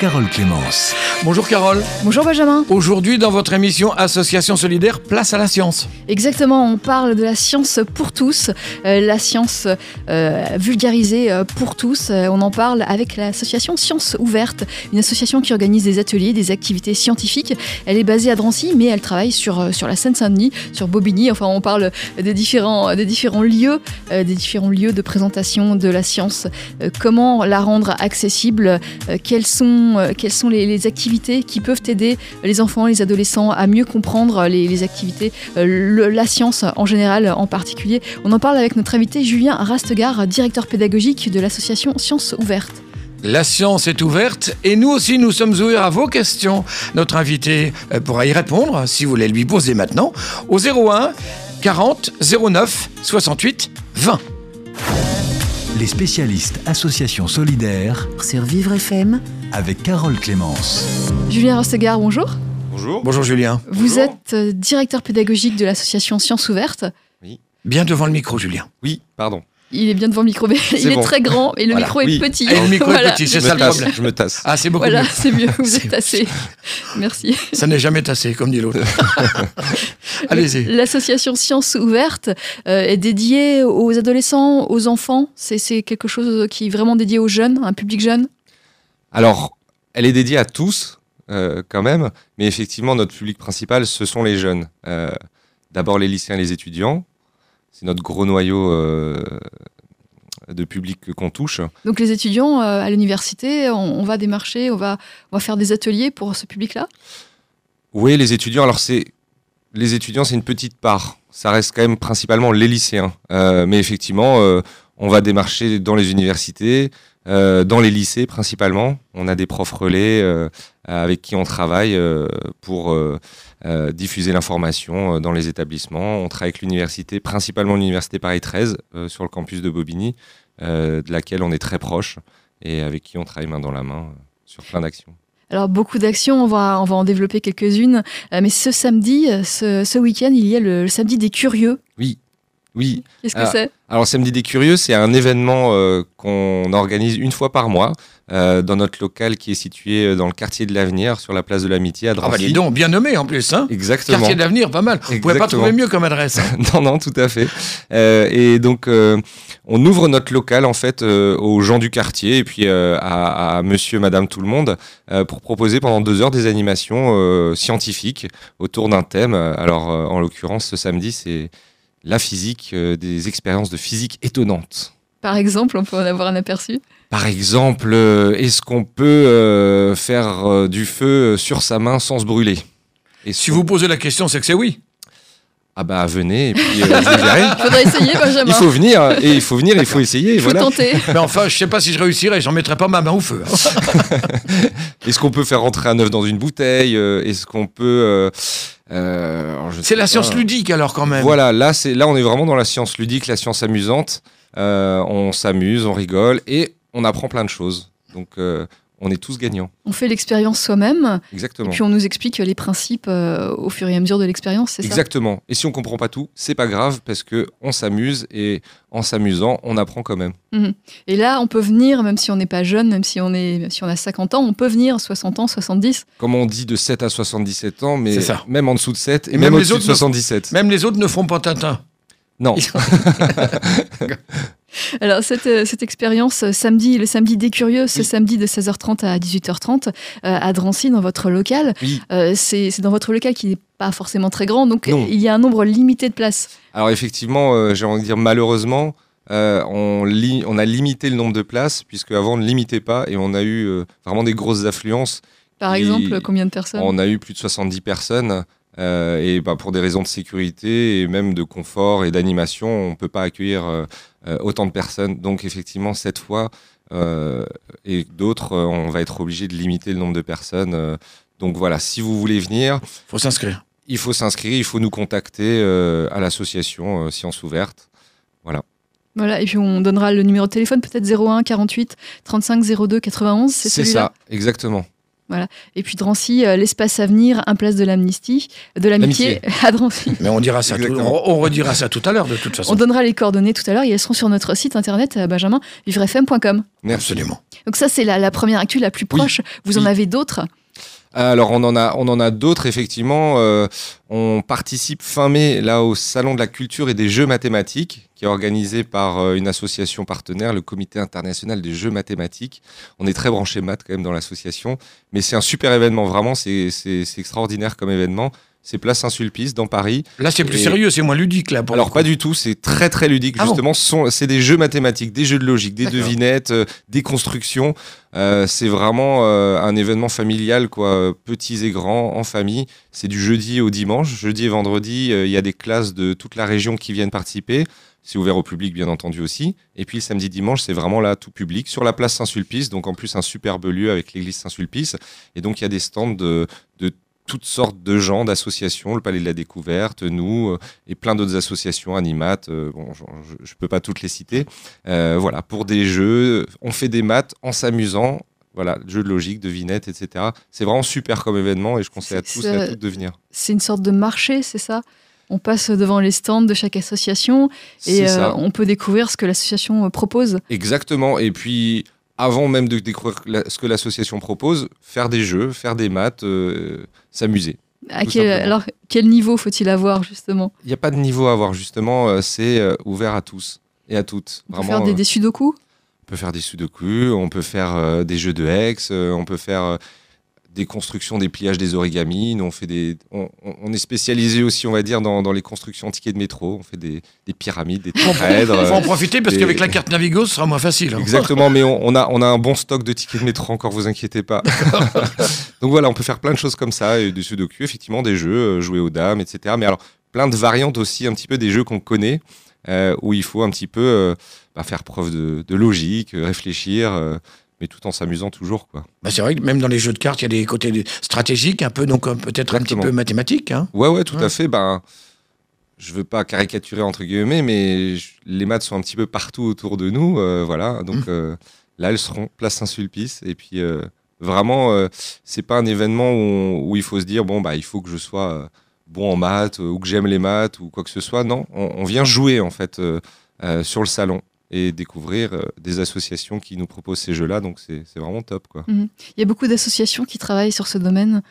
Carole Clémence. Bonjour Carole. Bonjour Benjamin. Aujourd'hui dans votre émission Association solidaire, place à la science. Exactement, on parle de la science pour tous, euh, la science euh, vulgarisée euh, pour tous. Euh, on en parle avec l'association Science Ouverte, une association qui organise des ateliers, des activités scientifiques. Elle est basée à Drancy, mais elle travaille sur, sur la Seine-Saint-Denis, sur Bobigny. Enfin, on parle des différents, des différents lieux, euh, des différents lieux de présentation de la science. Euh, comment la rendre accessible? Euh, Quelles euh, quelles sont les, activités qui peuvent aider les enfants, les adolescents à mieux comprendre les, les activités, euh, la science en général en particulier. On en parle avec notre invité Julien Rastegard, directeur pédagogique de l'association Science Ouverte. La science est ouverte et nous aussi nous sommes ouverts à vos questions. Notre invité euh, pourra y répondre si vous voulez lui poser maintenant au 01 40 09 68 20. Les spécialistes Association solidaire sur Vivre FM, avec Carole Clémence. Julien Rastegard, bonjour. Bonjour. Bonjour Julien. Vous êtes euh, directeur pédagogique de l'association Science Ouverte. Bien devant le micro Julien. Oui, pardon. Il est bien devant le micro, mais il est bon. très grand et le Voilà, micro est oui. petit. Et le micro Voilà. est petit, c'est ça le tasse, problème. je me tasse. Ah c'est beaucoup Voilà, mieux. c'est mieux, vous êtes assez. Merci. Ça n'est jamais tassé comme dit l'autre. Allez-y. L'association Science Ouverte euh, est dédiée aux adolescents, aux enfants. C'est c'est quelque chose qui est vraiment dédié aux jeunes, un public jeune? Alors, elle est dédiée à tous, euh, quand même, mais effectivement, notre public principal, ce sont les jeunes. Euh, D'abord les lycéens et les étudiants. C'est notre gros noyau euh, de public qu'on touche. Donc les étudiants euh, à l'université, on, on va démarcher, on va, on va faire des ateliers pour ce public-là? Oui, les étudiants, alors c'est. Les étudiants, c'est une petite part. Ça reste quand même principalement les lycéens. Euh, mais effectivement, euh, on va démarcher dans les universités, euh, dans les lycées principalement. On a des profs relais euh, avec qui on travaille euh, pour diffuser l'information dans les établissements. On travaille avec l'université, principalement l'université Paris 13, euh, sur le campus de Bobigny, de laquelle on est très proche et avec qui on travaille main dans la main sur plein d'actions. Alors beaucoup d'actions, on va, on va en développer quelques-unes. Mais ce samedi, ce, ce week-end, il y a le, le samedi des curieux. Oui, Qu'est-ce que Ah. c'est? Alors, Samedi des Curieux, c'est un événement euh, qu'on organise une fois par mois euh, dans notre local qui est situé euh, dans le quartier de l'Avenir, sur la place de l'Amitié à Ah bah Drancy. dis donc, bien nommé en plus. Hein Exactement. Quartier de l'avenir, pas mal. Vous pouvez pas trouver mieux comme adresse. hein. non, non, tout à fait. Euh, et donc, euh, on ouvre notre local en fait euh, aux gens du quartier et puis euh, à, à Monsieur, Madame, tout le monde euh, pour proposer pendant deux heures des animations euh, scientifiques autour d'un thème. Alors, euh, en l'occurrence, ce samedi, c'est la physique, euh, des expériences de physique étonnantes. Par exemple, on peut en avoir un aperçu? Par exemple, euh, est-ce qu'on peut euh, faire euh, du feu sur sa main sans se brûler? Et Si vous posez la question, c'est que c'est oui. Ah bah venez et puis euh, je vous dirai. Il faudrait essayer, Benjamin. Il faut venir et il faut venir, il faut essayer. Il faut Voilà. tenter. Mais enfin, je sais pas si je réussirai, j'en mettrai pas ma main au feu. hein. Est-ce qu'on peut faire rentrer un œuf dans une bouteille Est-ce qu'on peut euh, C'est la pas. science ludique alors quand même. Voilà, là c'est là on est vraiment dans la science ludique, la science amusante. Euh, on s'amuse, on rigole et on apprend plein de choses. Donc euh, on est tous gagnants. On fait l'expérience soi-même, et Exactement. puis on nous explique les principes euh, au fur et à mesure de l'expérience, c'est ça? Exactement. Et si on comprend pas tout, c'est pas grave parce que on s'amuse et en s'amusant, on apprend quand même. Et là, on peut venir, même si on n'est pas jeune, même si on, est, même si on a 50 ans, on peut venir 60 ans, 70. Comme on dit de 7 à 77 ans, mais même en dessous de 7 et, Et même, même les au-dessus de autres ne- 77. Même les autres ne feront pas Tintin. Non. Alors, cette, euh, cette expérience, euh, samedi, le samedi des curieux, ce Oui. samedi de 16h30 à 18h30 euh, à Drancy, dans votre local. Oui. Euh, c'est dans votre local qui n'est pas forcément très grand, donc Non. il y a un nombre limité de places. Alors effectivement, euh, j'ai envie de dire malheureusement, on, li- on a limité le nombre de places puisque avant on ne limitait pas et on a eu vraiment des grosses affluences. Par exemple, combien de personnes? On a eu plus de 70 personnes et bah, pour des raisons de sécurité et même de confort et d'animation, on ne peut pas accueillir autant de personnes. Donc effectivement, cette fois euh, et d'autres, euh, on va être obligé de limiter le nombre de personnes. euh. donc voilà, si vous voulez venir, Faut s'inscrire. il faut s'inscrire, il faut nous contacter euh, à l'association euh, Science Ouverte. Voilà, et puis on donnera le numéro de téléphone, peut-être 01 48 35 02 91. C'est celui-là? ça, exactement. Et puis Drancy, euh, l'espace à venir, un place de l'amnistie, de l'amitié à Drancy. Mais on dira ça, tout- on, on redira ça tout à l'heure de toute façon. On donnera les coordonnées tout à l'heure et elles seront sur notre site internet euh, benjamin vivrefm.com. Merci. Absolument. Donc ça c'est la, la première actu la plus Oui. proche. Vous en avez d'autres? Alors on en a, on en a d'autres effectivement. Euh, on participe fin mai là au salon de la culture et des jeux mathématiques qui est organisé par euh, une association partenaire, le Comité international des jeux mathématiques. On est très branché maths quand même dans l'association, mais c'est un super événement vraiment. C'est extraordinaire comme événement. C'est Place Saint-Sulpice dans Paris. Là, c'est plus Et- sérieux, c'est moins ludique là. Pour Alors pas du tout, c'est très très ludique Ah bon justement. Sont- c'est des jeux mathématiques, des jeux de logique, des devinettes, euh, des constructions. Euh, c'est vraiment euh, un événement familial quoi, petits et grands en famille. C'est du jeudi au dimanche, jeudi et vendredi. Il y a des classes de toute la région qui viennent participer. C'est ouvert au public bien entendu aussi. Et puis le samedi dimanche, c'est vraiment là tout public sur la place Saint-Sulpice. Donc en plus un superbe lieu avec l'église Saint-Sulpice. Et donc il y a des stands de, de toutes sortes de gens, d'associations, le Palais de la Découverte, nous, euh, et plein d'autres associations, Animat, euh, bon, je ne peux pas toutes les citer. Euh, voilà, pour des jeux, on fait des maths en s'amusant. Voilà, jeux de logique, devinettes, etc. C'est vraiment super comme événement et je conseille à tous et à toutes de venir. C'est une sorte de marché, c'est ça? On passe devant les stands de chaque association et euh, on peut découvrir ce que l'association propose. Exactement. Et puis, avant même de découvrir la- ce que l'association propose, faire des jeux, faire des maths, euh, s'amuser. À Tout quel, simplement. alors, quel niveau faut-il avoir justement? Il n'y a pas de niveau à avoir, justement. euh, C'est euh, ouvert à tous et à toutes. On peut Vraiment, faire des, des sudoku? On peut faire des sudoku, on peut faire des jeux de hex, on peut faire des constructions, des pliages, des origamis. Nous, on, fait des, on, est spécialisé aussi, on va dire, dans, dans les constructions tickets de métro. On fait des, des pyramides, des tétraèdres. Il faut en profiter parce qu'avec la carte Navigo, ce sera moins facile. hein. Exactement, mais on, on a, on a un bon stock de tickets de métro encore, vous inquiétez pas. Donc voilà, on peut faire plein de choses comme ça, et du sudoku, effectivement, des jeux, euh, jouer aux dames, etc. Mais alors, plein de variantes aussi, un petit peu des jeux qu'on connaît, euh, où il faut un petit peu euh, bah, faire preuve de, de logique, réfléchir, euh, mais tout en s'amusant toujours, quoi. Bah, c'est vrai que même dans les jeux de cartes, il y a des côtés stratégiques, un peu, donc euh, peut-être un petit peu mathématiques. hein. Ouais, ouais, tout Ouais. à fait. Ben, je veux pas caricaturer entre guillemets, mais je- les maths sont un petit peu partout autour de nous, euh, voilà. Donc Mm. euh, là, elles seront place Saint-Sulpice, et puis euh, vraiment, c'est pas un événement où, on- où il faut se dire bon bah il faut que je sois bon en maths ou que j'aime les maths ou quoi que ce soit. Non, on, on vient jouer en fait sur le salon et découvrir euh, des associations qui nous proposent ces jeux-là. Donc c'est vraiment top quoi. Il y a beaucoup d'associations qui travaillent sur ce domaine.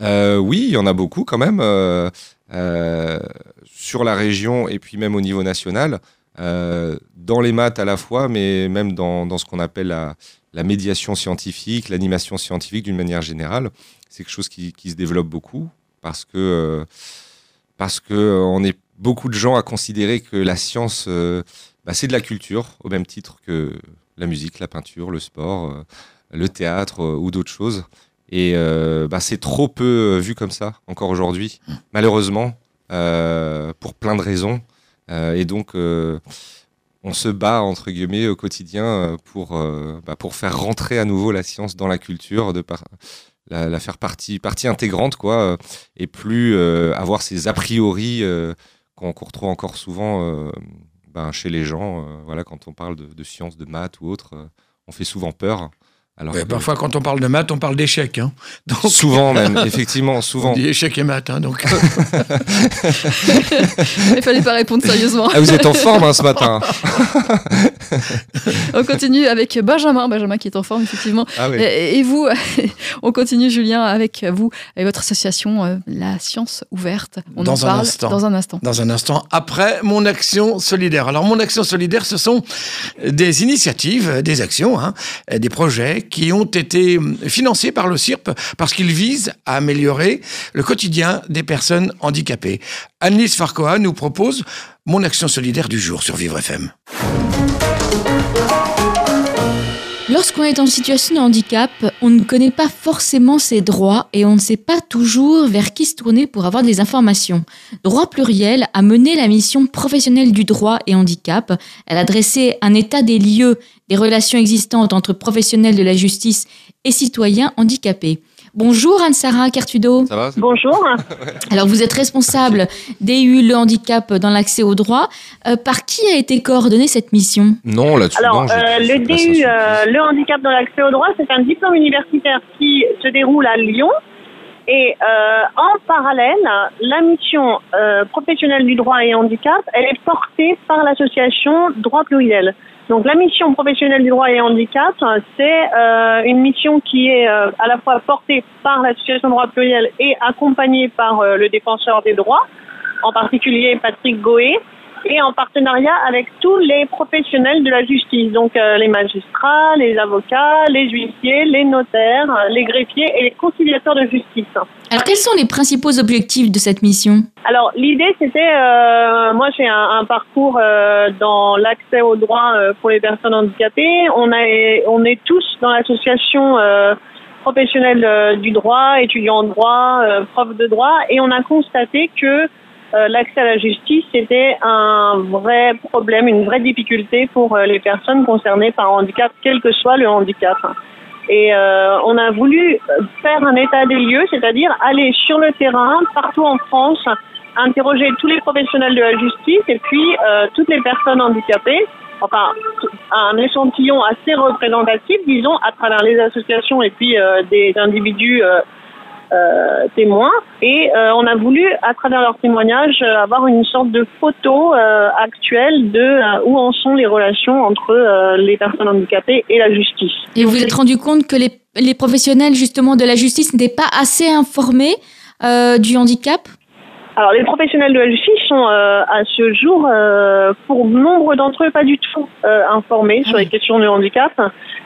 Euh, oui, il y en a beaucoup quand même euh, euh, sur la région et puis même au niveau national. Dans les maths à la fois, mais même dans, dans ce qu'on appelle la, la médiation scientifique, l'animation scientifique d'une manière générale. C'est quelque chose qui, qui se développe beaucoup parce que, parce que on est beaucoup de gens à considérer que la science, bah, c'est de la culture, au même titre que la musique, la peinture, le sport, euh, le théâtre euh, ou d'autres choses. Et euh, bah, c'est trop peu vu comme ça encore aujourd'hui, malheureusement, pour plein de raisons. Et donc, on se bat, entre guillemets, au quotidien pour, bah, pour faire rentrer à nouveau la science dans la culture, de la, faire partie, intégrante, quoi, et plus avoir ces a priori qu'on retrouve encore souvent ben, chez les gens. euh, voilà, quand on parle de, de sciences, de maths ou autre, euh, on fait souvent peur. Alors Ouais, que- parfois, quand on parle de maths, on parle d'échecs. hein. Donc, Souvent même, effectivement, on souvent. dit échecs et maths. hein, donc, Il fallait pas répondre sérieusement. Ah, vous êtes en forme hein, ce matin. On continue avec Benjamin, Benjamin qui est en forme effectivement. Ah oui. Et, et vous, on continue Julien avec vous, avec votre association euh, La Science Ouverte. On Dans en un parle instant. dans un instant. dans un instant, après mon action solidaire. Alors, mon action solidaire, ce sont des initiatives, des actions, hein, des projets qui ont été financés par le CIRP parce qu'ils visent à améliorer le quotidien des personnes handicapées. Annelise Farcoa nous propose mon action solidaire du jour sur Vivre FM. Lorsqu'on est en situation de handicap, on ne connaît pas forcément ses droits et on ne sait pas toujours vers qui se tourner pour avoir des informations. Droit pluriel a mené la mission professionnelle du droit et handicap. Elle a dressé un état des lieux des relations existantes entre professionnels de la justice et citoyens handicapés. Bonjour Anne-Sara Cartudo. Ça va c'est- Bonjour. Alors vous êtes responsable DU Le Handicap dans l'accès au droit. Euh, par qui a été coordonnée cette mission? Non, là-dessus, Alors, non. euh, le DU, euh, le handicap dans l'accès au droit, c'est un diplôme universitaire qui se déroule à Lyon. Et euh, en parallèle, la mission euh, professionnelle du droit et handicap, elle est portée par l'association Droit Pluriel. Donc la mission professionnelle du droit et handicap, c'est euh, une mission qui est euh, à la fois portée par l'association Droit Pluriel et accompagnée par euh, le défenseur des droits, en particulier Patrick Goé, et en partenariat avec tous les professionnels de la justice, donc euh, les magistrats, les avocats, les huissiers, les notaires, les greffiers et les conciliateurs de justice. Alors quels sont les principaux objectifs de cette mission? Alors l'idée c'était, euh, moi j'ai un, un parcours euh, dans l'accès au droit euh, pour les personnes handicapées. On, a, on est tous dans l'association euh, professionnelle du droit, étudiants en droit, euh, profs de droit, et on a constaté que euh, l'accès à la justice c'était un vrai problème, une vraie difficulté pour euh, les personnes concernées par handicap, quel que soit le handicap. Et euh, on a voulu faire un état des lieux, c'est-à-dire aller sur le terrain, partout en France, interroger tous les professionnels de la justice et puis toutes les personnes handicapées, enfin un échantillon assez représentatif, disons, à travers les associations et puis des individus euh, témoins. Et euh, on a voulu, à travers leurs témoignages, euh, avoir une sorte de photo euh, actuelle de euh, où en sont les relations entre euh, les personnes handicapées et la justice. Et vous vous êtes rendu compte que les, les professionnels justement de la justice n'étaient pas assez informés du handicap? Alors, les professionnels de justice sont euh, à ce jour, euh, pour nombre d'entre eux, pas du tout euh, informés sur les questions du handicap.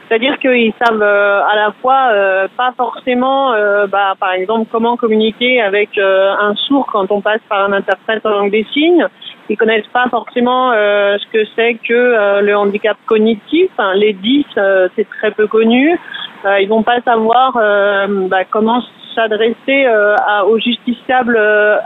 C'est-à-dire qu'ils savent euh, à la fois euh, pas forcément, euh, bah, par exemple, comment communiquer avec euh, un sourd quand on passe par un interprète en langue des signes. Ils connaissent pas forcément euh, ce que c'est que euh, le handicap cognitif. Enfin, les 10, euh, c'est très peu connu. Euh, ils vont pas savoir euh, bah, comment s'adresser euh, aux justiciables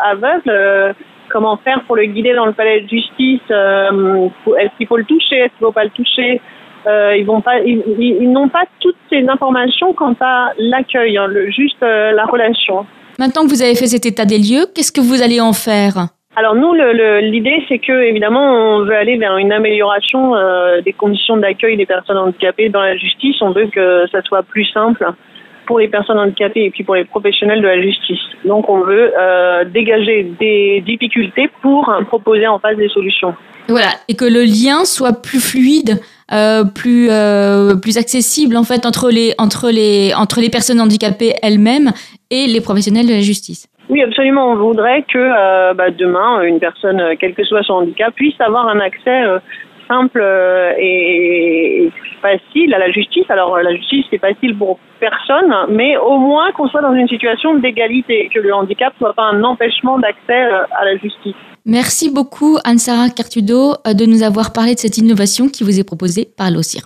aveugles. comment faire pour le guider dans le palais de justice euh, Est-ce qu'il faut le toucher Est-ce qu'il faut pas le toucher euh, ils vont pas, ils, ils- n'ont pas toutes ces informations quant à l'accueil, hein, juste euh, la relation. Maintenant que vous avez fait cet état des lieux, qu'est-ce que vous allez en faire? Alors nous, l'idée, c'est que évidemment, on veut aller vers une amélioration euh, des conditions d'accueil des personnes handicapées dans la justice. On veut que ça soit plus simple pour les personnes handicapées et puis pour les professionnels de la justice. Donc, on veut euh, dégager des difficultés pour euh, proposer en face des solutions. Voilà, et que le lien soit plus fluide, euh, plus euh, plus accessible en fait entre les entre les entre les personnes handicapées elles-mêmes et les professionnels de la justice. Oui, absolument. On voudrait que euh, bah, demain, une personne, euh, quel que soit son handicap, puisse avoir un accès euh, simple et, facile à la justice. Alors, la justice, c'est facile pour personne, mais au moins qu'on soit dans une situation d'égalité, que le handicap soit pas un empêchement d'accès à la justice. Merci beaucoup Anne-Sara Cartudo de nous avoir parlé de cette innovation qui vous est proposée par l'OCIR.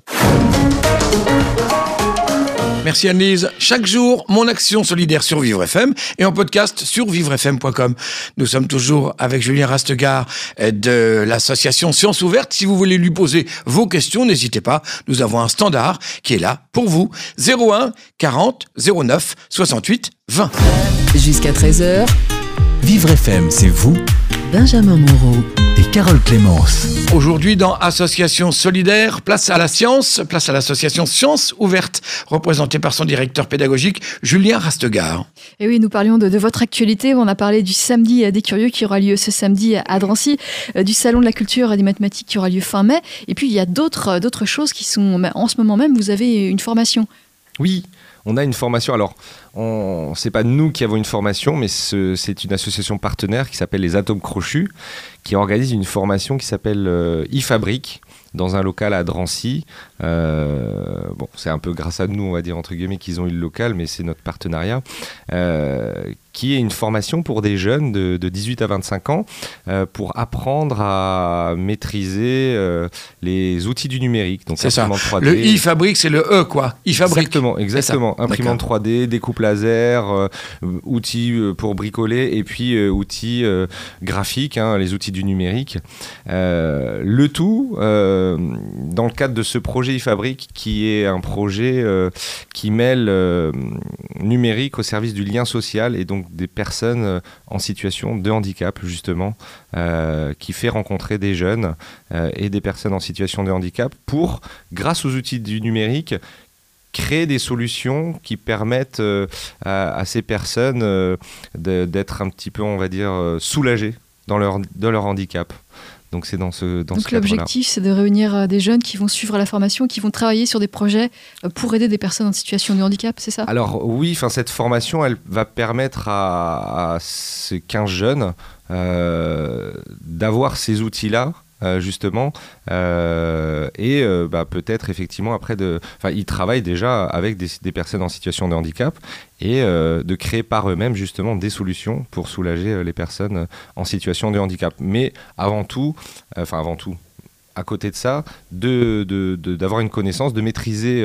Merci Annelise. Chaque jour, mon action solidaire sur Vivre FM et en podcast sur vivrefm.com. Nous sommes toujours avec Julien Rastegar euh, de l'association Sciences Ouvertes. Si vous voulez lui poser vos questions, n'hésitez pas. Nous avons un standard qui est là pour vous. 01 40 09 68 20. Jusqu'à 13h, Vivre FM, c'est vous Benjamin Moreau. Carole Clémence. Aujourd'hui, dans Association Solidaire, place à la science, place à l'association Sciences Ouvertes, représentée par son directeur pédagogique, Julien Rastegar. Et oui, nous parlions de, de votre actualité. On a parlé du samedi des curieux qui aura lieu ce samedi à Drancy, euh, du salon de la culture et des mathématiques qui aura lieu fin mai. Et puis il y a d'autres euh, d'autres choses qui sont en ce moment même. Vous avez une formation. Oui, on a une formation. Alors, on, c'est pas nous qui avons une formation, mais ce- c'est une association partenaire qui s'appelle les Atomes Crochus, qui organise une formation qui s'appelle euh, e-Fabrique dans un local à Drancy. Euh, bon, c'est un peu grâce à nous, on va dire entre guillemets, qu'ils ont eu le local, mais c'est notre partenariat. Euh, qui est une formation pour des jeunes de, de 18 à 25 ans euh, pour apprendre à maîtriser les outils du numérique. Donc C'est ça. imprimante 3D. Le i fabrique, c'est le E, quoi. I fabrique. Exactement, exactement. Imprimante 3D, découpe laser, outils pour bricoler et puis outils graphiques, hein, les outils du numérique. Le tout dans le cadre de ce projet qui est un projet euh, qui mêle euh, numérique au service du lien social et donc des personnes euh, en situation de handicap justement, qui fait rencontrer des jeunes et des personnes en situation de handicap pour, grâce aux outils du numérique, créer des solutions qui permettent à, ces personnes d'être un petit peu, on va dire, soulagées dans de leur handicap. Donc c'est dans ce, dans Donc l'objectif, c'est de réunir euh, des jeunes qui vont suivre la formation, qui vont travailler sur des projets euh, pour aider des personnes en situation de handicap, c'est ça? Alors oui, enfin cette formation, elle va permettre à, à ces 15 jeunes euh, d'avoir ces outils-là. Euh, justement euh, et euh, bah, peut-être effectivement après de enfin ils travaillent déjà avec des, personnes en situation de handicap et de créer par eux-mêmes justement des solutions pour soulager les personnes en situation de handicap. Mais avant tout enfin avant tout à côté de ça, d'avoir une connaissance, de maîtriser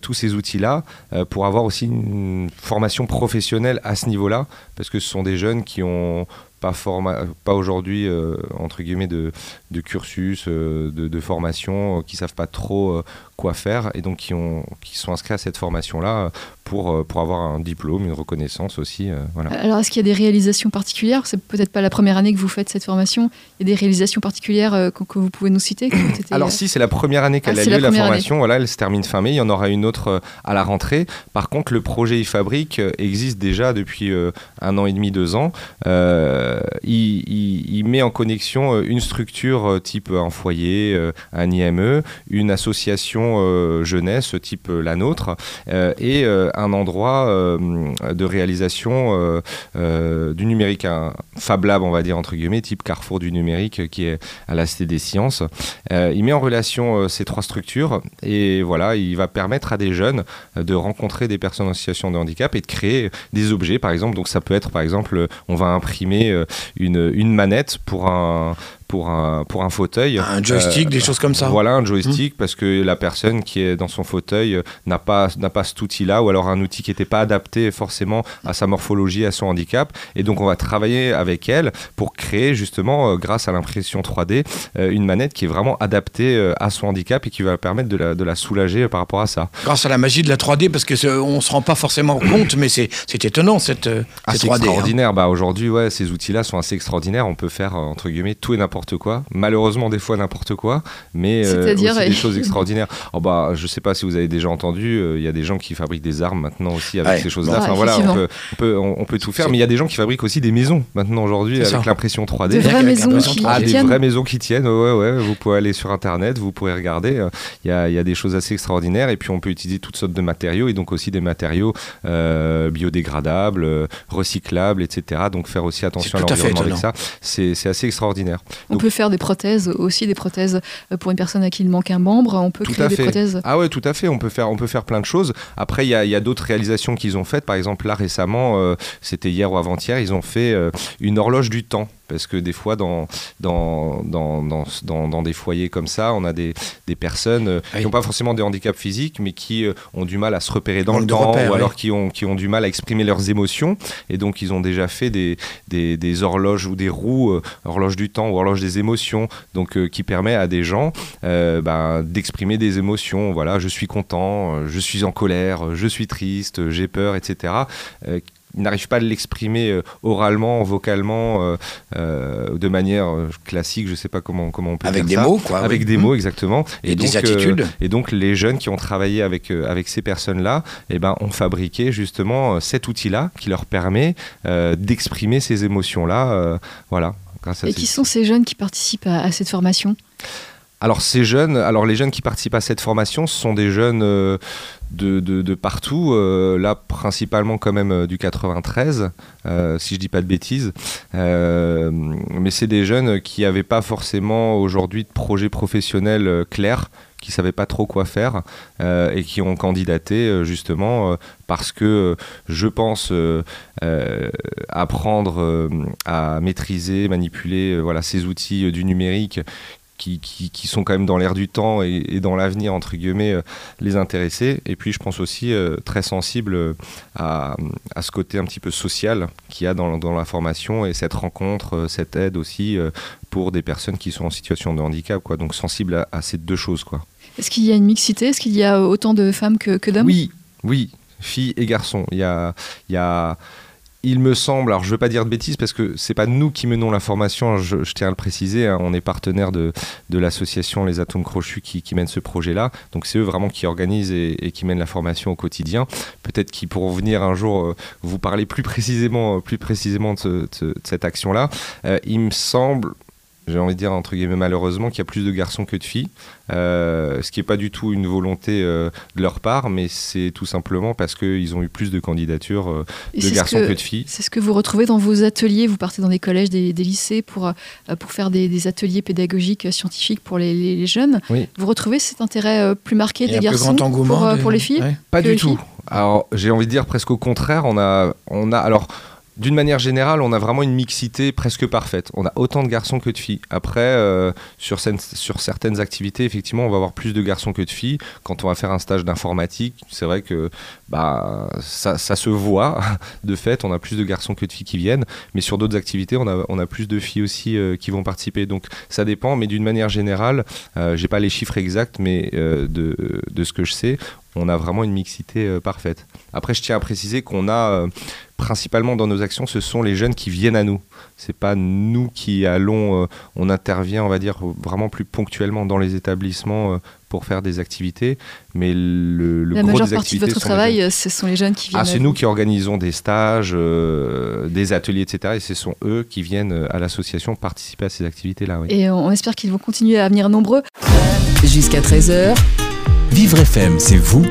tous ces outils-là pour avoir aussi une formation professionnelle à ce niveau-là, parce que ce sont des jeunes qui ont pas, aujourd'hui, euh, entre guillemets, de, cursus, euh, de, formation, euh, qui savent pas trop quoi faire, et donc qui, ont, qui sont inscrits à cette formation-là pour, euh, pour avoir un diplôme, une reconnaissance aussi. euh, voilà. Alors, est-ce qu'il y a des réalisations particulières? C'est peut-être pas la première année que vous faites cette formation. Il y a des réalisations particulières euh, que, que vous pouvez nous citer Alors si, c'est la première année qu'elle Ah, a lieu, la formation. Voilà, elle se termine fin mai. Il y en aura une autre à la rentrée. Par contre, le projet e-fabrique euh, existe déjà depuis un an et demi, deux ans. Il, il- il met en connexion une structure type un foyer, un IME, une association jeunesse type la nôtre, et un endroit euh, de réalisation euh, euh, du numérique, un Fab Lab, on va dire entre guillemets, type Carrefour du numérique, qui est à la Cité des Sciences. Il met en relation ces trois structures et voilà, il va permettre à des jeunes de rencontrer des personnes en situation de handicap et de créer des objets, par exemple. Donc ça peut être, par exemple, on va imprimer une, une manette pour un pour un pour un fauteuil. Un joystick, Euh, des choses comme ça. Voilà un joystick parce que la personne qui est dans son fauteuil euh, n'a pas n'a pas cet outil-là ou alors un outil qui n'était pas adapté forcément à sa morphologie, à son handicap. Et donc on va travailler avec elle pour créer justement euh, grâce à l'impression 3D euh, une manette qui est vraiment adaptée euh, à son handicap et qui va permettre de la, de la soulager euh, par rapport à ça. Grâce à la magie de la 3D, parce que c'est- on se rend pas forcément compte, mais c'est c'est étonnant cette, euh, Ah, cette c'est 3D. hein. extraordinaire. Bah, aujourd'hui, ouais, ces outils-là sont assez extraordinaires. On peut faire, euh, entre guillemets, tout et n'importe quoi. Malheureusement, des fois, n'importe quoi. Mais euh, aussi ouais. des choses extraordinaires. Oh, bah, je sais pas si vous avez déjà entendu, euh, il y a des gens qui fabriquent des armes maintenant aussi avec Ouais. ces choses-là. Ouais, Enfin, voilà, on peut, on, peut, on, on peut tout faire. Mais il y a des gens qui fabriquent aussi des maisons maintenant aujourd'hui avec l'impression 3D. de vraies avec maisons l'impression qui, 3D. Ah, des vraies maisons qui tiennent, ouais, ouais, vous pouvez aller sur internet, vous pourrez regarder, euh, il y, a, il y a des choses assez extraordinaires et puis on peut utiliser toutes sortes de matériaux et donc aussi des matériaux euh, biodégradables, euh, recyclables, etc. Donc faire aussi attention à l'environnement avec ça, c'est assez extraordinaire. On Donc- peut faire des prothèses aussi, des prothèses euh, pour une personne à qui il manque un membre. On peut créer des prothèses. Ah ouais, tout à fait. On peut faire, on peut faire plein de choses. Après, il y a, il y a d'autres réalisations qu'ils ont faites. Par exemple, là récemment, euh, c'était hier ou avant-hier, ils ont fait euh, une horloge du temps. Parce que des fois, dans, dans, dans, dans, dans- des foyers comme ça, on a des, des personnes euh, Oui. qui n'ont pas forcément des handicaps physiques, mais qui euh, ont du mal à se repérer dans le temps, repères, ou oui. alors qui ont, qui ont du mal à exprimer leurs émotions. Et donc, ils ont déjà fait des, des, des horloges ou des roues, euh, horloge du temps ou horloge des émotions, donc euh, qui permet à des gens ben, d'exprimer des émotions. Voilà, je suis content, je suis en colère, je suis triste, j'ai peur, etc. Ils n'arrivent pas à l'exprimer euh, oralement, vocalement, euh, euh, de manière classique, je sais pas comment, comment on peut Avec dire des ça. mots, quoi. Avec oui. des mots, exactement. Et donc, attitudes. et donc, les jeunes qui ont travaillé avec, euh, avec ces personnes-là eh ben, ont fabriqué justement cet outil-là qui leur permet euh, d'exprimer ces émotions-là. euh, voilà. Grâce à Et ces qui sont ces jeunes qui participent à, à cette formation? Alors ces jeunes, alors les jeunes qui participent à cette formation, ce sont des jeunes euh, de, de- partout, euh, là principalement quand même euh, du 93, euh, si je dis pas de bêtises. Mais c'est des jeunes qui n'avaient pas forcément aujourd'hui de projet professionnel clair, qui savaient pas trop quoi faire et qui ont candidaté justement parce que je pense apprendre à maîtriser, manipuler voilà ces outils du numérique qui, qui, qui sont quand même dans l'air du temps et, et dans l'avenir, entre guillemets, euh, les intéresser. Et puis, je pense aussi euh, très sensible euh, à, à ce côté un petit peu social qu'il y a dans, dans la formation et cette rencontre, cette aide aussi pour des personnes qui sont en situation de handicap. Quoi. Donc, sensible à, à ces deux choses. Quoi. Est-ce qu'il y a une mixité? Est-ce qu'il y a autant de femmes que, que d'hommes? Oui, oui, filles et garçons. Il y a, il y a, il me semble, alors je veux pas dire de bêtises parce que c'est pas nous qui menons la formation, je, tiens à le préciser, hein, on est partenaire de, de l'association Les Atomes Crochus qui, mène ce projet-là, donc c'est eux vraiment qui organisent et, qui mènent la formation au quotidien. Peut-être qu'ils pourront venir un jour euh, vous parler plus précisément, euh, plus précisément de cette action-là. Euh, il me semble, j'ai envie de dire entre guillemets malheureusement, qu'il y a plus de garçons que de filles, euh, ce qui n'est pas du tout une volonté euh, de leur part, mais c'est tout simplement parce qu'ils ont eu plus de candidatures euh, Et de c'est ce garçons que- que, de filles. C'est ce que vous retrouvez dans vos ateliers. Vous partez dans des collèges, des, des lycées pour, euh, pour faire des, des ateliers pédagogiques, scientifiques pour les, les- les jeunes. Oui. Vous retrouvez cet intérêt euh, plus marqué a des un plus garçons grand engouement. pour, de- pour les filles Ouais. Pas du tout. filles Alors, j'ai envie de dire presque au contraire. On a, on a, alors, d'une manière générale, on a vraiment une mixité presque parfaite. On a autant de garçons que de filles. Après, euh, sur, certaines activités, effectivement, on va avoir plus de garçons que de filles. Quand on va faire un stage d'informatique, c'est vrai que bah, ça, se voit. De fait, on a plus de garçons que de filles qui viennent. Mais sur d'autres activités, on a, plus de filles aussi euh, qui vont participer. Donc, ça dépend. Mais d'une manière générale, euh, j'ai pas les chiffres exacts, mais euh, de, ce que je sais, on a vraiment une mixité parfaite. Après, je tiens à préciser qu'on a principalement dans nos actions, ce sont les jeunes qui viennent à nous. C'est pas nous qui allons, euh, on intervient, on va dire vraiment plus ponctuellement dans les établissements euh, pour faire des activités, mais le, le La gros majeure des partie de activités votre sont les travail, jeunes. euh, ce sont les jeunes qui viennent. Ah, c'est nous qui organisons des stages, euh, des ateliers, etc. Et ce sont eux qui viennent à l'association participer à ces activités-là. oui. Et on espère qu'ils vont continuer à venir nombreux. Jusqu'à 13h, Vivre FM, c'est vous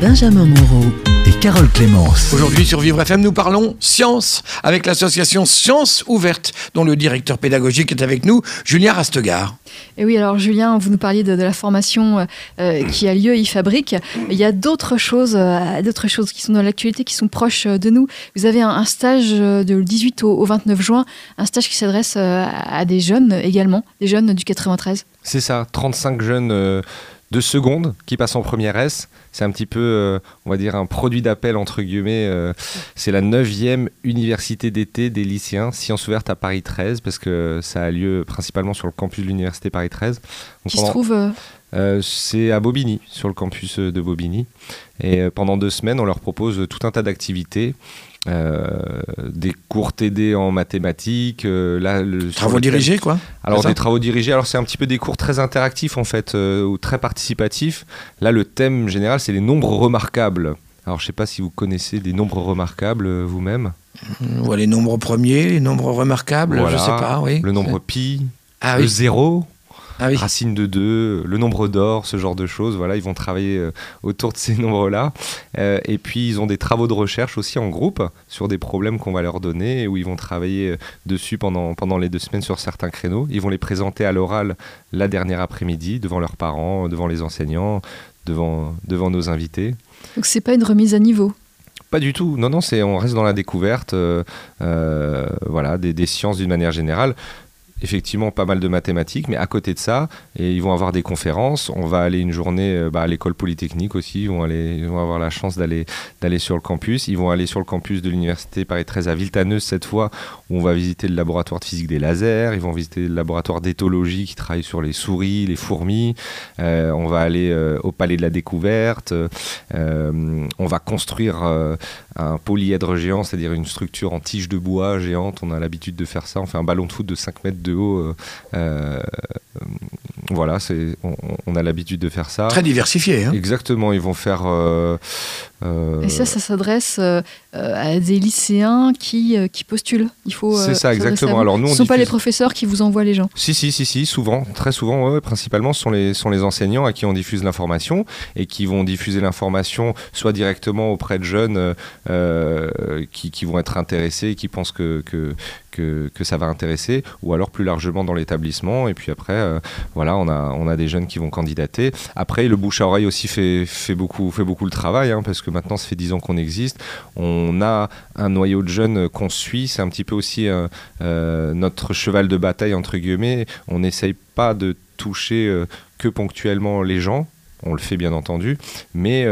Benjamin Moreau. Carole Clémence. Aujourd'hui sur Vivre FM, nous parlons science avec l'association Science Ouverte, dont le directeur pédagogique est avec nous, Julien Rastegar. Et oui, alors Julien, vous nous parliez de, de la formation euh, euh, qui a lieu iFabrique. Il y a d'autres choses, euh, d'autres choses qui sont dans l'actualité, qui sont proches de nous. Vous avez un, un stage de le 18 au, au 29 juin, un stage qui s'adresse euh, à des jeunes également, des jeunes du 93. C'est ça, 35 jeunes euh, de seconde qui passent en première S. C'est un petit peu, euh, on va dire, un produit d'appel, entre guillemets. euh, c'est la 9e université d'été des lycéens, sciences ouvertes à Paris 13, parce que ça a lieu principalement sur le campus de l'université Paris 13. Donc qui se trouve euh, c'est à Bobigny, sur le campus de Bobigny. Et pendant deux semaines, on leur propose tout un tas d'activités. Euh, des cours TD en mathématiques, euh, là, le, Travaux dirigés, quoi. alors des travaux dirigés, alors c'est un petit peu des cours très interactifs en fait, euh, ou très participatifs. Là le thème général c'est les nombres remarquables. Alors je sais pas si vous connaissez des nombres remarquables vous-même. On voit les nombres premiers, les nombres remarquables, Voilà. je sais pas, oui. Le nombre pi, Ah le oui. zéro, Ah oui. racine de 2, le nombre d'or, ce genre de choses. Voilà, ils vont travailler euh, autour de ces nombres-là. Euh, et puis, ils ont des travaux de recherche aussi en groupe sur des problèmes qu'on va leur donner, où ils vont travailler euh, dessus pendant, pendant les deux semaines sur certains créneaux. Ils vont les présenter à l'oral la dernière après-midi, devant leurs parents, devant les enseignants, devant, devant nos invités. Donc c'est pas une remise à niveau? Pas du tout. Non, non, c'est on reste dans la découverte, euh, euh, voilà, des, des sciences d'une manière générale. Effectivement, pas mal de mathématiques, mais à côté de ça, et ils vont avoir des conférences. On va aller une journée euh, bah, à l'école polytechnique aussi. Ils vont, avoir la chance d'aller sur le campus. Ils vont aller sur le campus de l'université Paris 13 à Villetaneuse cette fois, où on va visiter le laboratoire de physique des lasers. Ils vont visiter le laboratoire d'éthologie qui travaille sur les souris, les fourmis. Euh, on va aller euh, au palais de la découverte. On va construire un polyèdre géant, c'est-à-dire une structure en tige de bois géante. On a l'habitude de faire ça. On fait un ballon de foot de 5 mètres de haut. euh, euh, voilà, c'est, on, on a l'habitude de faire ça. Très diversifié. Hein. Exactement, ils vont faire. Euh, Et ça, ça s'adresse euh, euh, à des lycéens qui, euh, qui postulent. Il faut. C'est ça, exactement. Alors, nous, on Ce ne sont pas les professeurs qui vous envoient les gens. Si, si, si, si, souvent, très souvent, ouais, principalement, ce sont les, sont les enseignants à qui on diffuse l'information et qui vont diffuser l'information soit directement auprès de jeunes qui, qui vont être intéressés et qui pensent que, que, que, que ça va intéresser, ou alors plus largement dans l'établissement. Et puis après, euh, voilà, on a, on a des jeunes qui vont candidater. Après, le bouche à oreille aussi fait, fait, beaucoup, fait beaucoup le travail, hein, parce maintenant, ça fait 10 ans qu'on existe. On a un noyau de jeunes qu'on suit, c'est un petit peu aussi euh, euh, notre cheval de bataille, entre guillemets. On n'essaye pas de toucher euh, que ponctuellement les gens. On le fait bien entendu, mais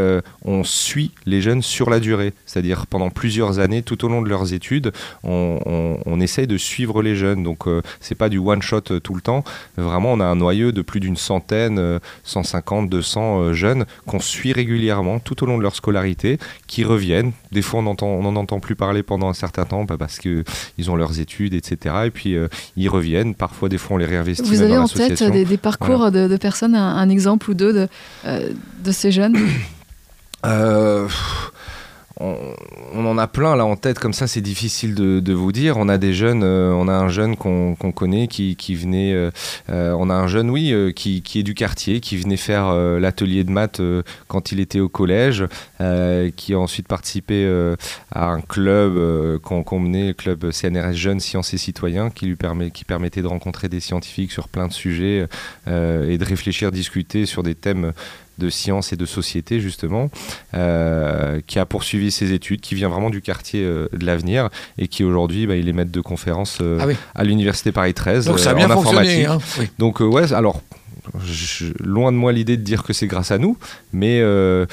on suit les jeunes sur la durée, c'est-à-dire pendant plusieurs années, tout au long de leurs études, on, on- on essaye de suivre les jeunes. Donc euh, c'est pas du one shot euh, tout le temps. Vraiment, on a un noyau de plus d'une centaine, euh, 150, 200 euh, jeunes qu'on suit régulièrement tout au long de leur scolarité, qui reviennent. Des fois, on entend- on n'en entend plus parler pendant un certain temps bah, parce que ils ont leurs études, etc. Et puis euh, ils reviennent. Parfois, des fois, on les réinvestit. Vous avez dans en tête des, des parcours de, de personnes, un, un exemple ou deux de, euh, de ces jeunes Euh, on, en a plein là en tête, comme ça c'est difficile de, vous dire. On a des jeunes, euh, on a un jeune qu'on connaît qui, venait, euh, euh, on a un jeune, oui, qui, est du quartier, qui venait faire l'atelier de maths quand il était au collège, qui a ensuite participé à un club qu'on menait, le club CNRS Jeunes Sciences et Citoyens, qui lui permettait de rencontrer des scientifiques sur plein de sujets et de réfléchir, discuter sur des thèmes de sciences et de société justement, euh, qui a poursuivi ses études, qui vient vraiment du quartier euh, de l'avenir et qui aujourd'hui bah, il est maître de conférence euh, Ah oui. à l'université Paris 13 Donc ça a bien en informatique. hein. Oui. Donc ouais, alors je- loin de moi l'idée de dire que c'est grâce à nous, mais euh,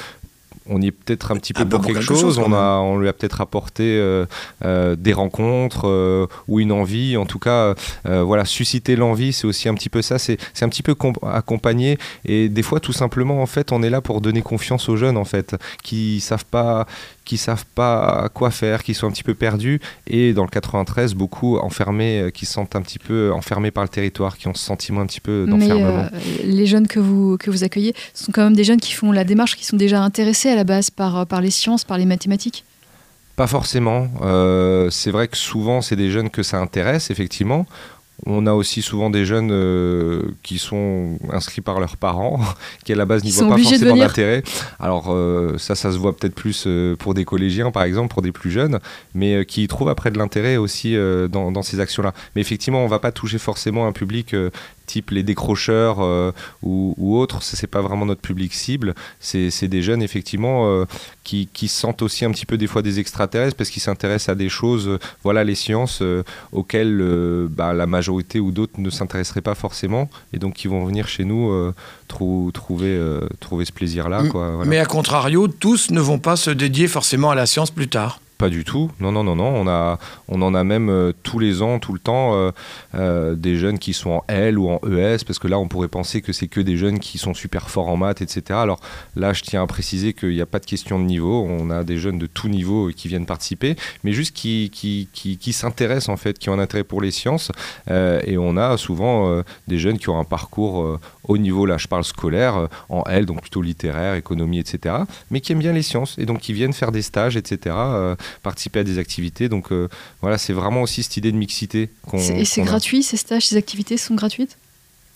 on y est peut-être un petit peu pour pour quelque quelque chose. on, a, on lui a peut-être apporté euh, euh, des rencontres euh, ou une envie. En tout cas, voilà, susciter l'envie, c'est aussi un petit peu ça. C'est c'est un petit peu comp- accompagner. Et des fois, tout simplement, en fait, on est là pour donner confiance aux jeunes, en fait, qui savent pas qui savent pas quoi faire, qui sont un petit peu perdus, et dans le 93, beaucoup enfermés, euh, qui se sentent un petit peu enfermés par le territoire, qui ont ce sentiment un petit peu d'enfermement. euh, les jeunes que vous, que vous accueillez sont quand même des jeunes qui font la démarche, qui sont déjà intéressés à la base par, par les sciences, par les mathématiques. Pas forcément. Euh, c'est vrai que souvent, c'est des jeunes que ça intéresse, effectivement. On a aussi souvent des jeunes euh, qui sont inscrits par leurs parents, qui à la base n'y voient pas forcément d'intérêt. Alors euh, ça, ça se voit peut-être plus euh, pour des collégiens, par exemple, pour des plus jeunes, mais qui y trouvent après de l'intérêt aussi dans, dans ces actions-là. Mais effectivement, on va pas toucher forcément un public type les décrocheurs euh, ou, ou autres. C'est pas vraiment notre public cible. C'est des jeunes, effectivement, euh, qui, qui se sentent aussi un petit peu des fois des extraterrestres parce qu'ils s'intéressent à des choses, euh, voilà, les sciences auxquelles bah, la majorité ou d'autres ne s'intéresseraient pas forcément et donc qui vont venir chez nous trou- trouver, trouver ce plaisir-là. Voilà. Mais à contrario, tous ne vont pas se dédier forcément à la science plus tard. Pas du tout. Non, non, non, non. On, a, on en a même euh, tous les ans, tout le temps, euh, euh, des jeunes qui sont en L ou en ES, parce que là, on pourrait penser que c'est que des jeunes qui sont super forts en maths, etc. Alors là, je tiens à préciser qu'il n'y a pas de question de niveau. On a des jeunes de tout niveau qui viennent participer, mais juste qui, qui, qui, qui s'intéressent, en fait, qui ont un intérêt pour les sciences. Et on a souvent des jeunes qui ont un parcours au niveau, là, je parle scolaire, euh, en L, donc plutôt littéraire, économie, etc. Mais qui aiment bien les sciences, et donc qui viennent faire des stages, etc. euh, participer à des activités. Donc euh, voilà, c'est vraiment aussi cette idée de mixité. Et c'est gratuit, ces stages, ces activités sont gratuites?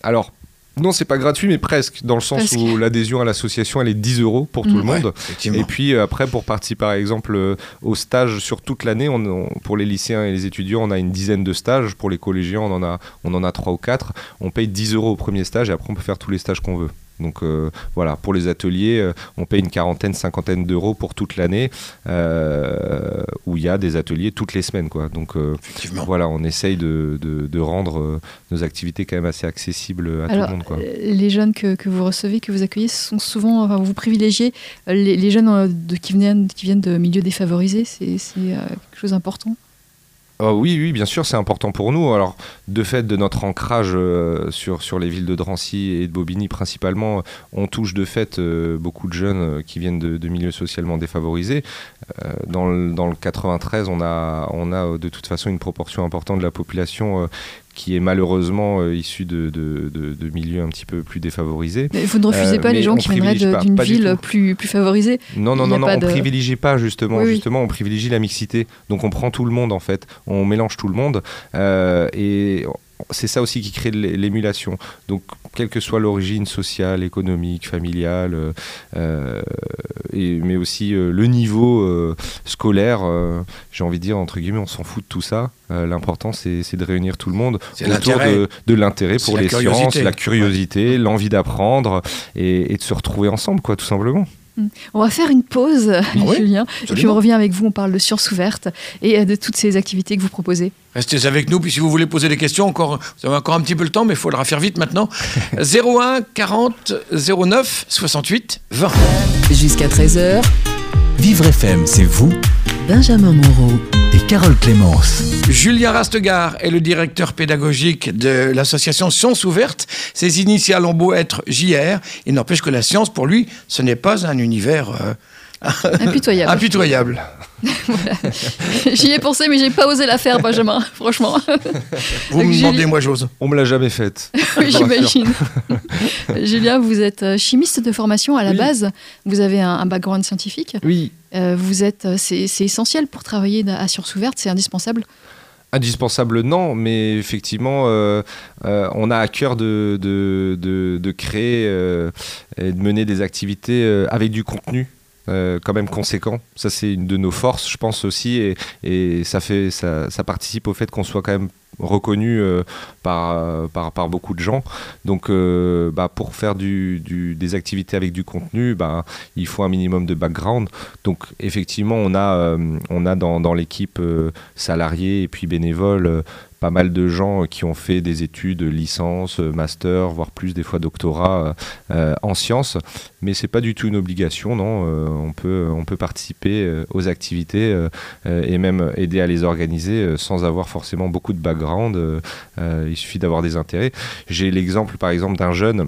Alors, non, c'est pas gratuit, mais presque, dans le sens Presque. où l'adhésion à l'association, elle est 10 euros pour tout le monde. Ouais. Et puis euh, après, pour participer par exemple euh, au stage sur toute l'année, on, on- pour les lycéens et les étudiants, on a une dizaine de stages. Pour les collégiens, on en a, on en a 3 ou 4. On paye 10 euros au premier stage et après, on peut faire tous les stages qu'on veut. Donc euh, voilà, pour les ateliers, euh, on paye une quarantaine, cinquantaine d'euros pour toute l'année, euh, où il y a des ateliers toutes les semaines. Quoi. Donc euh, voilà, on essaye de, de- de rendre euh, nos activités quand même assez accessibles à Alors, tout le monde. Quoi. les jeunes que, que vous recevez, que vous accueillez, sont souvent, enfin, vous privilégiez les, les jeunes euh, de, qui, viennent, qui viennent de milieux défavorisés, c'est c'est, euh, quelque chose d'important? Ah oui, oui, bien sûr, c'est important pour nous. Alors, de fait de notre ancrage euh, sur, sur les villes de Drancy et de Bobigny principalement, on touche de fait euh, beaucoup de jeunes euh, qui viennent de, de milieux socialement défavorisés. Dans, le, dans le 93, on a, on a de toute façon une proportion importante de la population qui est malheureusement euh, issue de, de, de- de milieux un petit peu plus défavorisés. Mais vous ne refusez Euh, pas les gens qui viendraient d'une ville plus, plus favorisée Non, non, non, non, on de- privilégie pas justement. Oui, oui. Justement, on privilégie la mixité. Donc on prend tout le monde en fait. On mélange tout le monde. Euh, et c'est ça aussi qui crée l'émulation. Donc quelle que soit l'origine sociale, économique, familiale, euh, euh, et, mais aussi euh, le niveau euh, scolaire, j'ai envie de dire, entre guillemets, on s'en fout de tout ça. L'important, c'est de réunir tout le monde autour de, de l'intérêt pour les sciences, la curiosité, l'envie d'apprendre et, et de se retrouver ensemble, quoi, tout simplement. On va faire une pause, oui, Julien, et puis on revient avec vous. On parle de sciences ouvertes et euh, de toutes ces activités que vous proposez. Restez avec nous, puis si vous voulez poser des questions, encore, vous avez encore un petit peu le temps, mais il faudra faire vite maintenant. 01 40 09 68 20. Jusqu'à 13h, Vivre FM, c'est vous Benjamin Moreau. et Carole Clémence. Julien Rastegar est le directeur pédagogique de l'association Sciences Ouvertes. Ses initiales ont beau être JR, il n'empêche que la science, pour lui, ce n'est pas un univers euh, Impitoyable. impitoyable. J'y ai pensé, mais j'ai pas osé la faire, Benjamin, franchement. Vous me demandez, moi, j'ose. On me l'a jamais faite. Oui, j'imagine. Julien, vous êtes euh, chimiste de formation à la Oui. base. Vous avez un, un background scientifique. Oui. Euh, vous êtes, euh, c'est essentiel pour travailler à Sciences Ouvertes, c'est indispensable? Indispensable, non, mais effectivement, euh, on a à cœur de, de, de- créer et de mener des activités avec du contenu. Euh, quand même conséquent, ça c'est une de nos forces, je pense aussi, et, ça fait, ça, participe au fait qu'on soit quand même reconnu euh, par, euh, par, par beaucoup de gens. Donc, bah, pour faire des activités avec du contenu, bah, il faut un minimum de background. Donc, effectivement, on a, on a dans, dans l'équipe salariés et puis bénévoles pas mal de gens qui ont fait des études, licence, master, voire plus des fois doctorat euh, en sciences. Mais c'est pas du tout une obligation, non. Euh, on peut, participer euh, aux activités et même aider à les organiser sans avoir forcément beaucoup de background. il suffit d'avoir des intérêts. J'ai l'exemple, par exemple, d'un jeune.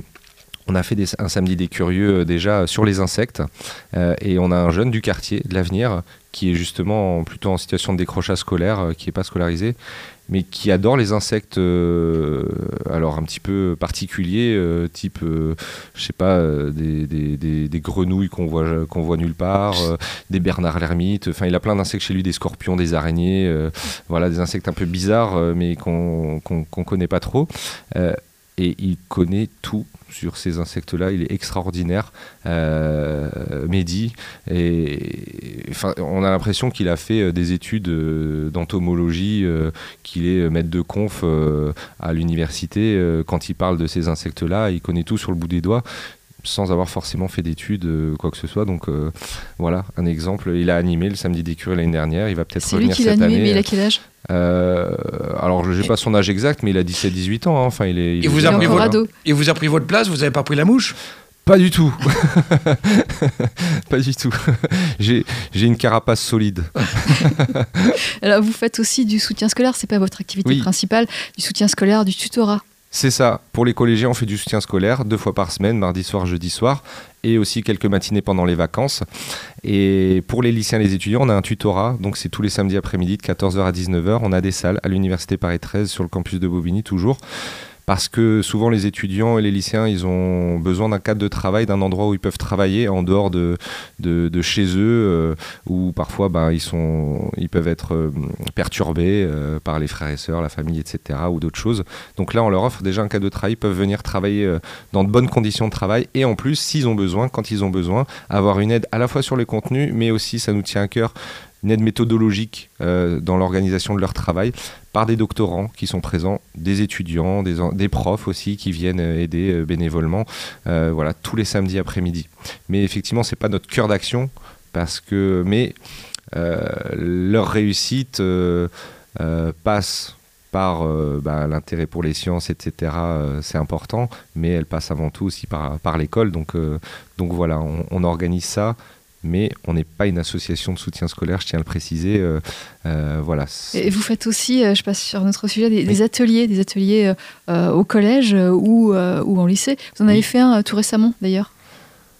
On a fait un samedi des curieux déjà sur les insectes et on a un jeune du quartier de l'avenir qui est justement en- plutôt en situation de décrochage scolaire, qui n'est pas scolarisé, mais qui adore les insectes, euh, alors un petit peu particuliers, euh, type, euh, je sais pas, euh, des, grenouilles qu'on voit, qu'on voit nulle part, des bernards l'ermite, enfin il a plein d'insectes chez lui, des scorpions, des araignées, voilà, des insectes un peu bizarres, mais qu'on connaît pas trop. Et il connaît tout sur ces insectes-là. Il est extraordinaire, euh, Mehdi. Et enfin, on a l'impression qu'il a fait euh, des études euh, d'entomologie, euh, qu'il est maître de conf à l'université. Quand il parle de ces insectes-là, il connaît tout sur le bout des doigts sans avoir forcément fait d'études, quoi que ce soit. Donc voilà, un exemple. Il a animé le samedi des curieux l'année dernière. Il va peut-être C'est lui revenir qui l'a cette animé, année. mais il a quel âge? Euh, alors, je n'ai pas son âge exact, mais il a 17-18 ans. hein. Enfin, il est. Il est vous Il a est pris votre- ado. Il vous a pris votre place, vous n'avez pas pris la mouche? Pas du tout. pas du tout. J'ai j'ai une carapace solide. Alors, vous faites aussi du soutien scolaire, c'est pas votre activité Oui. principale, du soutien scolaire, du tutorat. C'est ça. Pour les collégiens, on fait du soutien scolaire deux fois par semaine, mardi soir, jeudi soir, et aussi quelques matinées pendant les vacances. Et pour les lycéens et les étudiants, on a un tutorat. Donc c'est tous les samedis après-midi de 14h à 19h. On a des salles à l'université Paris 13 sur le campus de Bobigny toujours. Parce que souvent les étudiants et les lycéens, ils ont besoin d'un cadre de travail, d'un endroit où ils peuvent travailler en dehors de, chez eux, euh, où parfois ben, ils, peuvent être euh, perturbés euh, par les frères et sœurs, la famille, etc. ou d'autres choses. Donc là, on leur offre déjà un cadre de travail, ils peuvent venir travailler dans de bonnes conditions de travail et en plus, s'ils ont besoin, quand ils ont besoin, avoir une aide à la fois sur les contenus, mais aussi, ça nous tient à cœur, une aide méthodologique euh, dans l'organisation de leur travail par des doctorants qui sont présents, des étudiants, des, profs aussi qui viennent euh, aider euh, bénévolement, voilà, tous les samedis après-midi. Mais effectivement, c'est pas notre cœur d'action parce que, mais leur réussite passe par bah, l'intérêt pour les sciences, etc. c'est important, mais elle passe avant tout aussi par, l'école. Donc, donc voilà, on organise ça, mais on n'est pas une association de soutien scolaire, je tiens à le préciser. euh, euh, voilà. Et vous faites aussi, euh, je passe sur notre sujet, des, Oui. des ateliers, des ateliers euh, au collège ou, ou en lycée. Vous en avez fait un tout récemment d'ailleurs,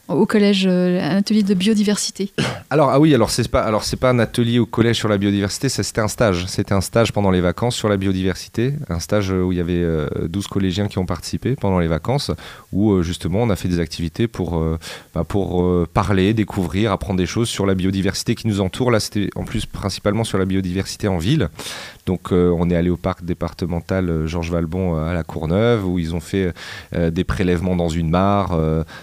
au collège, euh, un atelier de biodiversité. Alors ah oui, alors c'est pas alors c'est pas un atelier au collège sur la biodiversité, c'était un stage. C'était un stage pendant les vacances sur la biodiversité, un stage où il y avait euh, 12 collégiens qui ont participé pendant les vacances où euh, justement on a fait des activités pour euh, bah, pour euh, parler, découvrir, apprendre des choses sur la biodiversité qui nous entoure. Là, c'était en plus principalement sur la biodiversité en ville. Donc euh, on est allé au parc départemental euh, Georges Valbon euh, à la Courneuve où ils ont fait des prélèvements dans une mare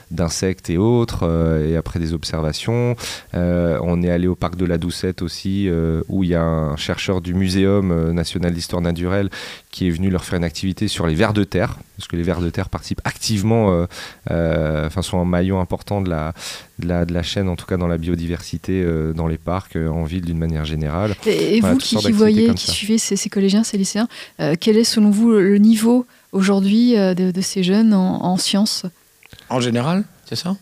d'insectes et autres. et après des observations. On est allé au parc de la Doucette aussi, où il y a un chercheur du Muséum national d'histoire naturelle qui est venu leur faire une activité sur les vers de terre, parce que les vers de terre participent activement, enfin sont un maillon important de la, de, la, de la chaîne, en tout cas dans la biodiversité, euh, dans les parcs, euh, en ville d'une manière générale. Et, et Voilà, vous qui, qui voyez, qui ça. suivez ces, ces collégiens, ces lycéens, euh, quel est selon vous le niveau aujourd'hui euh, de, de ces jeunes en, en sciences? En général, c'est ça?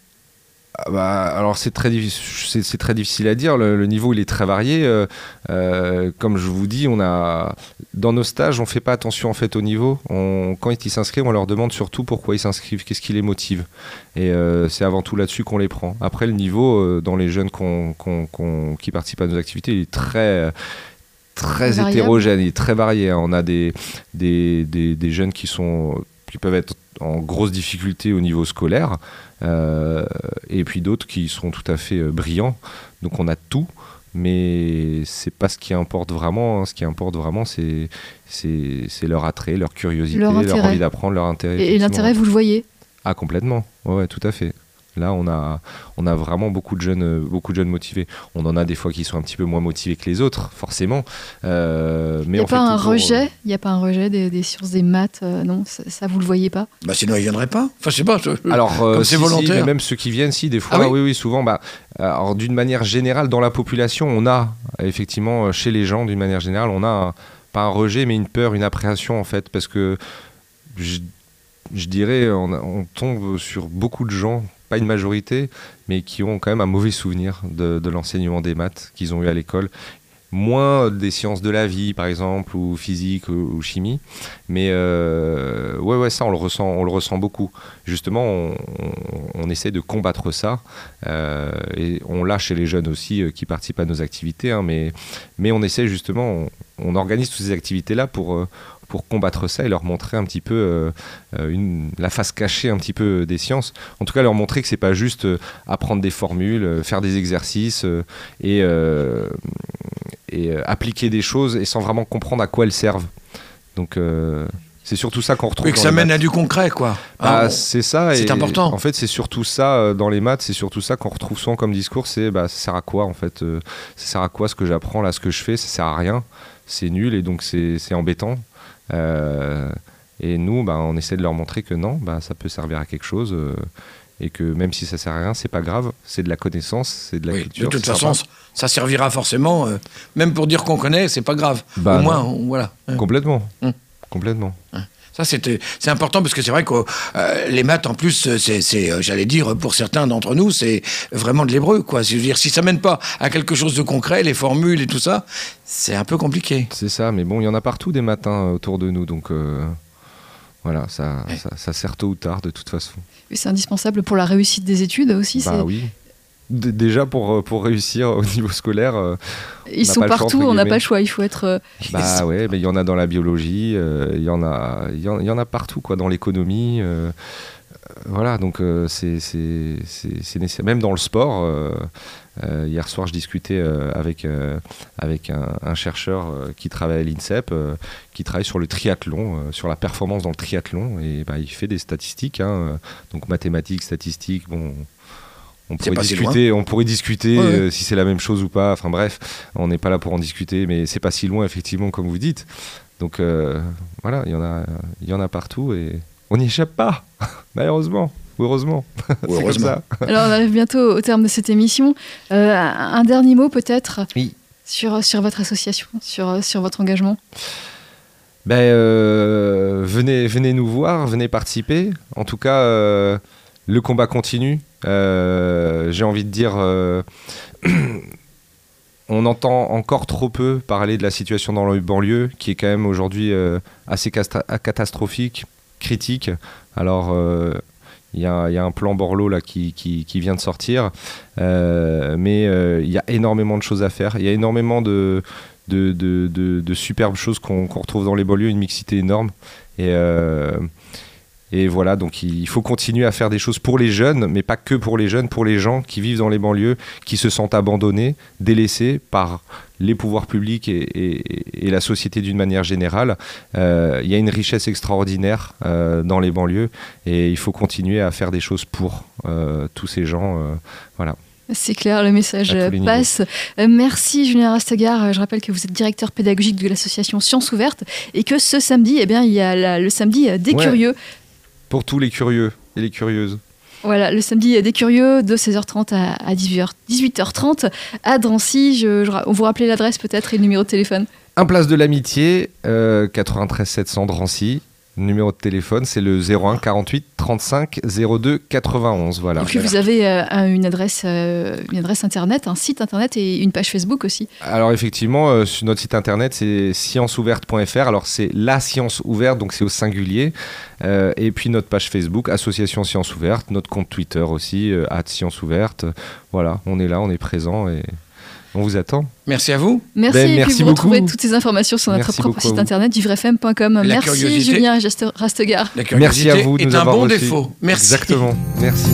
Bah, alors c'est très, c'est, très difficile à dire, le, le niveau il est très varié. euh, euh, comme je vous dis, on a, dans nos stages, on fait pas attention en fait au niveau. On, quand ils s'inscrivent, on leur demande surtout pourquoi ils s'inscrivent, qu'est-ce qui les motive. Et euh, c'est avant tout là-dessus qu'on les prend. Après le niveau, dans les jeunes qui participent à nos activités, il est très très Variable. hétérogène, il est très varié. hein. On a des, des, des, des jeunes qui sont qui peuvent être en grosse difficulté au niveau scolaire, et puis d'autres qui sont tout à fait euh, brillants. Donc on a tout, mais c'est pas ce qui importe vraiment. hein. Ce qui importe vraiment, c'est leur attrait, leur curiosité, Leur leur, envie d'apprendre, leur intérêt. Et, l'intérêt, vous le voyez? Ah complètement, ouais, tout à fait. Là, on a, on a vraiment beaucoup de jeunes, euh, beaucoup de jeunes motivés. On en a des fois qui sont un petit peu moins motivés que les autres, forcément. Euh, Il mais n'y a pas un toujours, euh, rejet? Il n'y a pas un rejet des, des sciences des maths euh, Non, ça, ça, vous le voyez pas? Bah, Sinon, ils viendraient pas. Enfin, je sais pas. je- Alors, euh, si, c'est si, volontaire. mais même ceux qui viennent, si, des fois, Ah oui? oui, oui, souvent, bah, alors d'une manière générale, dans la population, on a, effectivement, chez les gens, d'une manière générale, on a un- pas un rejet, mais une peur, une appréhension, en fait, parce que je, je dirais, on tombe sur beaucoup de gens, pas une majorité, mais qui ont quand même un mauvais souvenir de, l'enseignement des maths qu'ils ont eu à l'école. Moins des sciences de la vie, par exemple, ou physique ou, chimie. Mais euh, ouais, ouais, ça, on le ressent, on le ressent beaucoup. Justement, on, essaie de combattre ça. euh, et on l'a chez les jeunes aussi euh, qui participent à nos activités. hein, mais, mais on essaie justement, on, on organise toutes ces activités-là pour, euh, pour combattre ça et leur montrer un petit peu euh, euh, une, la face cachée un petit peu des sciences. En tout cas, leur montrer que c'est pas juste euh, apprendre des formules, faire des exercices et, et appliquer des choses et sans vraiment comprendre à quoi elles servent. Donc c'est surtout ça qu'on retrouve. Oui, que dans ça les mène maths. à du concret, quoi. Ah, Hein, c'est ça. c'est important. En fait, c'est surtout ça dans les maths. C'est surtout ça qu'on retrouve souvent comme discours. C'est bah, ça sert à quoi en fait euh, Ça sert à quoi ce que j'apprends là, ce que je fais Ça sert à rien. C'est nul et donc c'est embêtant. Euh, et nous, bah, on essaie de leur montrer que non, bah, ça peut servir à quelque chose. euh, et que même si ça sert à rien, c'est pas grave. C'est de la connaissance, c'est de la oui, culture. de toute façon, sympa. ça servira forcément. euh, même pour dire qu'on connaît, c'est pas grave. Bah, Au moins, on- voilà. Hein. complètement, Hum. complètement. Ça, c'était- c'est important parce que c'est vrai que euh, les maths, en plus, euh, c'est, c'est, euh, j'allais dire, pour certains d'entre nous, c'est vraiment de l'hébreu, quoi. Je veux dire, si ça mène pas à quelque chose de concret, les formules et tout ça, c'est un peu compliqué. C'est ça, mais bon, il y en a partout des matins autour de nous, donc euh, voilà, ça, Ouais. ça, ça sert tôt ou tard de toute façon. C'est indispensable pour la réussite des études aussi. Bah c'est- oui. Déjà pour, euh, pour réussir au niveau scolaire, euh, Ils sont choix, partout, on n'a pas le choix. Il faut être. euh, bah ouais, mais il y en a dans la biologie, il y en a, il y, en- il y en a partout quoi, dans l'économie. voilà, donc euh, c'est c'est- c'est- c'est nécessaire. Même dans le sport. euh, euh, hier soir, je discutais avec, avec un, un chercheur qui travaille à l'INSEP, qui travaille sur le triathlon, sur la performance dans le triathlon, et bah, il fait des statistiques, hein, donc mathématiques, statistiques, bon. On pourrait, pas si discuter, on pourrait discuter Ouais, ouais. euh, si c'est la même chose ou pas. Enfin bref, on n'est pas là pour en discuter, mais c'est pas si loin effectivement comme vous dites. Donc euh, voilà, il y en a, il y en a partout et on n'y échappe pas, malheureusement, ou heureusement. C'est comme heureusement. ça. Alors, on arrive bientôt au terme de cette émission. Euh, un un dernier mot, peut-être, Oui. sur, sur votre association, sur, sur votre engagement? Ben, euh, venez, venez nous voir, venez participer. En tout cas, euh, le combat continue. Euh, J'ai envie de dire, euh, on entend encore trop peu parler de la situation dans le banlieue, qui est quand même aujourd'hui euh, assez catastrophique, critique. Alors, il y, a un plan Borloo là qui, vient de sortir, mais il y a énormément de choses à faire. Il y a énormément de, superbes choses qu'on retrouve dans les banlieues, une mixité énorme. Et, Et voilà, donc il faut continuer à faire des choses pour les jeunes, mais pas que pour les jeunes, pour les gens qui vivent dans les banlieues, qui se sentent abandonnés, délaissés par les pouvoirs publics et, et- et la société d'une manière générale. Euh, Il y a une richesse extraordinaire euh, dans les banlieues et il faut continuer à faire des choses pour euh, tous ces gens. voilà. C'est clair, le message passe. Euh, merci Julien Rastegar. Je rappelle que vous êtes directeur pédagogique de l'association Sciences Ouvertes et que ce samedi, eh bien, il y a la- le samedi des Ouais. curieux. Pour tous les curieux et les curieuses. Voilà, le samedi euh, des curieux de 16h30 à, à 18h, 18h30 à Drancy. Je, on vous rappelez l'adresse peut-être et le numéro de téléphone. Un place de l'amitié, euh, 93 700 Drancy. Numéro de téléphone, c'est le 01 48 35 02 91. Voilà. et puis vous avez euh, un- une, adresse, euh, une adresse internet, un site internet et une page Facebook aussi. Alors effectivement, euh, sur notre site internet, c'est scienceouverte.fr. Alors c'est la science ouverte, donc c'est au singulier. Et puis notre page Facebook, Association Science Ouverte, notre compte Twitter aussi, euh, Science Ouverte. Voilà, on est là, on est présent et on vous attend. Merci à vous. Merci, Ben, et puis merci vous retrouverez beaucoup. toutes ces informations sur notre Merci propre site internet vivrefm.com. La Merci. Julien Raste- Rastegar. La Merci à vous de est nous un avoir bon défaut. Merci. Exactement. Merci.